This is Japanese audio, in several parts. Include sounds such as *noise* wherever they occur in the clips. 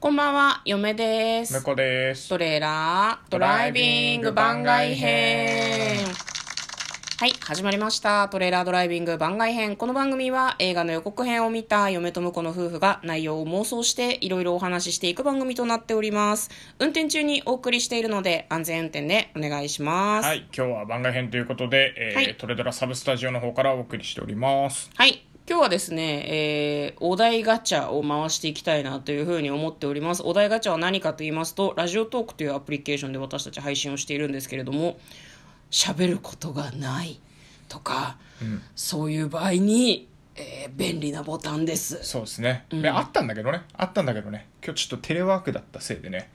こんばんは、嫁です。向こうです。トレーラードライビング番外編。はい、始まりました。トレーラードライビング番外編。この番組は映画の予告編を見た嫁と婿の夫婦が内容を妄想していろいろお話ししていく番組となっております。運転中にお送りしているので安全運転でお願いします。はい、今日は番外編ということで、えーはいトレドラサブスタジオの方からお送りしております。はい。今日はですね、えーお題ガチャを回していきたいなというふうに思っております。お題ガチャは何かと言いますと、ラジオトークというアプリケーションで私たち配信をしているんですけれども、喋ることがないとか、そういう場合に、えー便利なボタンです。そうですね、であったんだけどね、あったんだけどね、今日ちょっとテレワークだったせいでね、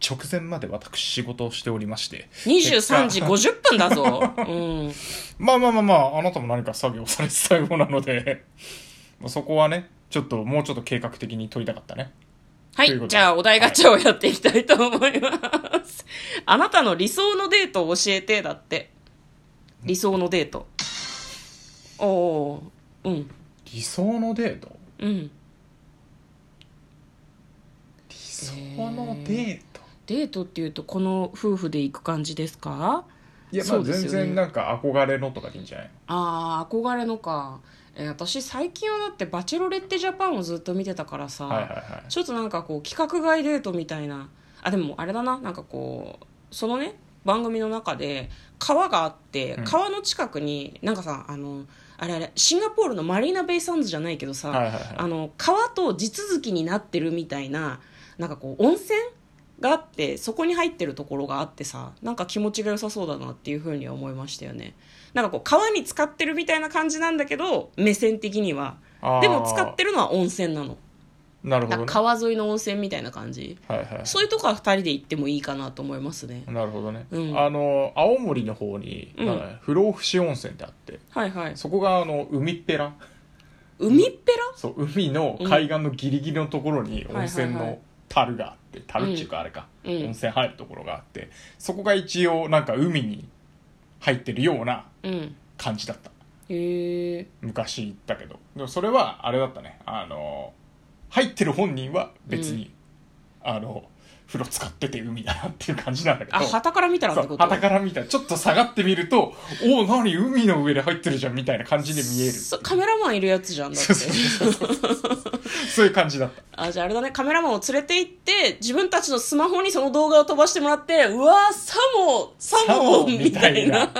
直前まで私仕事をしておりまして。23時結果50分だぞ。*laughs* うん。まあまあまあまあ、あなたも何か作業されてたようなので、まあそこはね、ちょっともうちょっと計画的に取りたかったね。はい。じゃあ、お題ガチャをやっていきたいと思います。あなたの理想のデートを教えて、だって。理想のデート。おー。うん。理想のデート？うん。理想のデート、デートっていうと、この夫婦で行く感じですか？いや、まあ全然なんか憧れのとかでいいんじゃない？ああ、憧れのか。えー私、最近はだって、バチェロレッテジャパンをずっと見てたからさ、はいはいはい。ちょっとなんかこう規格外デートみたいな。あでもあれだななんかこうそのね番組の中で川があってうん。川の近くになんかさあのあれあれシンガポールのマリーナ・ベイ・サンズじゃないけどさ、はいはいはい。あの川と地続きになってるみたいななんかこう温泉があってそこに入ってるところがあってさなんか気持ちが良さそうだなっていうふうには思いましたよね。なんかこう川に使ってるみたいな感じなんだけど目線的には。でも使ってるのは温泉なの。なるほどね。川沿いの温泉みたいな感じ。はいはい。そういうとこは2人で行ってもいいかなと思いますね。なるほどね、うん。あの青森の方に、うん。不老不死温泉ってあってはいはい。そこがあの海っぺら？海っぺら？そう海の海岸のギリギリのところに温泉の樽があって樽っていうかあれか、うん。温泉入るところがあってそこが一応なんか海に入ってるようなうん感じだった。へえ。昔行ったけど。でもそれはあれだったね。あの入ってる本人は別に、あの風呂使ってて海だなっていう感じなんだけど。あ旗から見たらってこと？旗から見た。らちょっと下がってみるとおお何？海の上で入ってるじゃんみたいな感じで見えるそカメラマンいるやつじゃんだって。そういう感じだった。あじゃああれだねカメラマンを連れて行って自分たちのスマホにその動画を飛ばしてもらってうわーサモサモンみたいな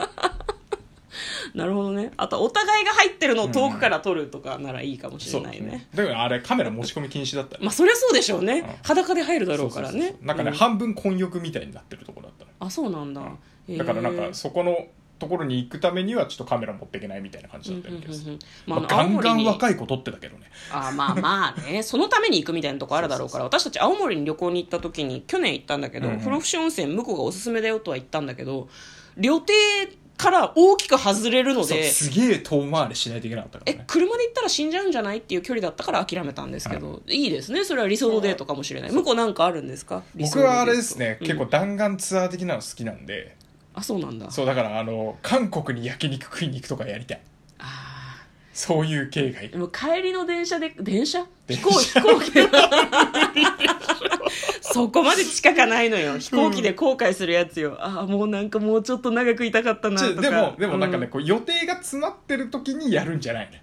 *laughs* なるほどね。あとお互いが入ってるのを遠くから撮るとかならいいかもしれないね,、だからあれカメラ持ち込み禁止だったねまあそりゃそうでしょうね、ん。裸で入るだろうからね。なんかね、うん。半分混浴みたいになってるところだったの。あそうなんだ、だからなんかそこのところに行くためにはちょっとカメラ持っていけないみたいな感じだったような気がする、まあまあ、ガンガン若い子撮ってたけどね。あまあまあね。そのために行くみたいなとこあるだろうから。私たち青森に旅行に行った時に去年行ったんだけど、うんうん。不老不死温泉向こうがおすすめだよとは言ったんだけど旅程から大きく外れるのですげえ遠回りしないといけなかったからえね車で行ったら死んじゃうんじゃないっていう距離だったから諦めたんですけど、い、いですね。それは理想のデートかもしれない。向こうなんかあるんですか？僕はあれですね、うん結構弾丸ツアー的なの好きなんで。あそうなんだ。そうだからあの韓国に焼肉食いに行くとかやりたい。あそういう系がいい。も帰りの電車で電車？電飛車行飛行機 *laughs* そこまで近かないのよ。飛行機で後悔するやつよ、ああもうなんかもうちょっと長くいたかったなちとか。ょでもでもなんかね、うこう予定が詰まってる時にやるんじゃないね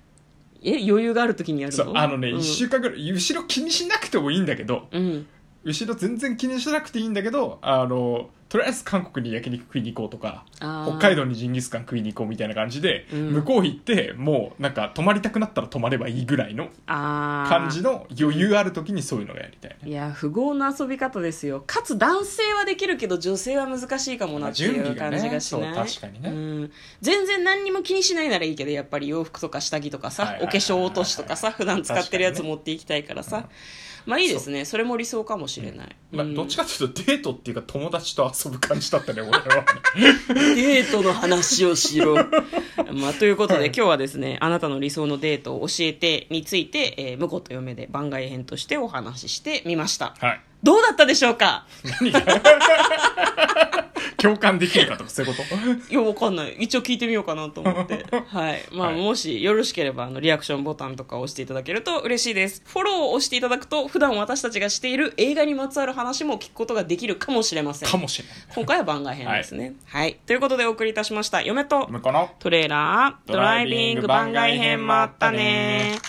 え余裕がある時にやるの？そうあのね、うん。1週間ぐらい後ろ気にしなくてもいいんだけどうん後ろ全然気にしなくていいんだけどあのとりあえず韓国に焼肉食いに行こうとか北海道にジンギスカン食いに行こうみたいな感じで、うん。向こう行ってもうなんか泊まりたくなったら泊まればいいぐらいの感じの余裕ある時にそういうのがやりたいね。いや富豪の遊び方ですよ。かつ男性はできるけど女性は難しいかもなっていう感じがしない、そう確かにね。うん、全然何にも気にしないならいいけどやっぱり洋服とか下着とかさ、はいはいはいお化粧落としとかさ普段使ってるやつ持っていきたいからさ、まあいいですね。それも理想かもしれない、まあ、うん。どっちかというとデートっていうか友達と遊ぶ感じだったね *laughs* 俺は。ねデートの話をしろ。*laughs* まあ、ということで、はい。今日はですね、あなたの理想のデートを教えてについて、えー、婿と嫁で番外編としてお話ししてみました。はい。どうだったでしょうか？*laughs* 共感できるかとかそういうこと？*laughs* いや、わかんない。一応聞いてみようかなと思って。*laughs* はい。まあ、はいもしよろしければ、あの、リアクションボタンとか押していただけると嬉しいです。フォローを押していただくと、普段私たちがしている映画にまつわる話も聞くことができるかもしれません。かもしれない今回は番外編ですね。はい。ということでお送りいたしました。嫁とトレーラードライビング番外編もあったね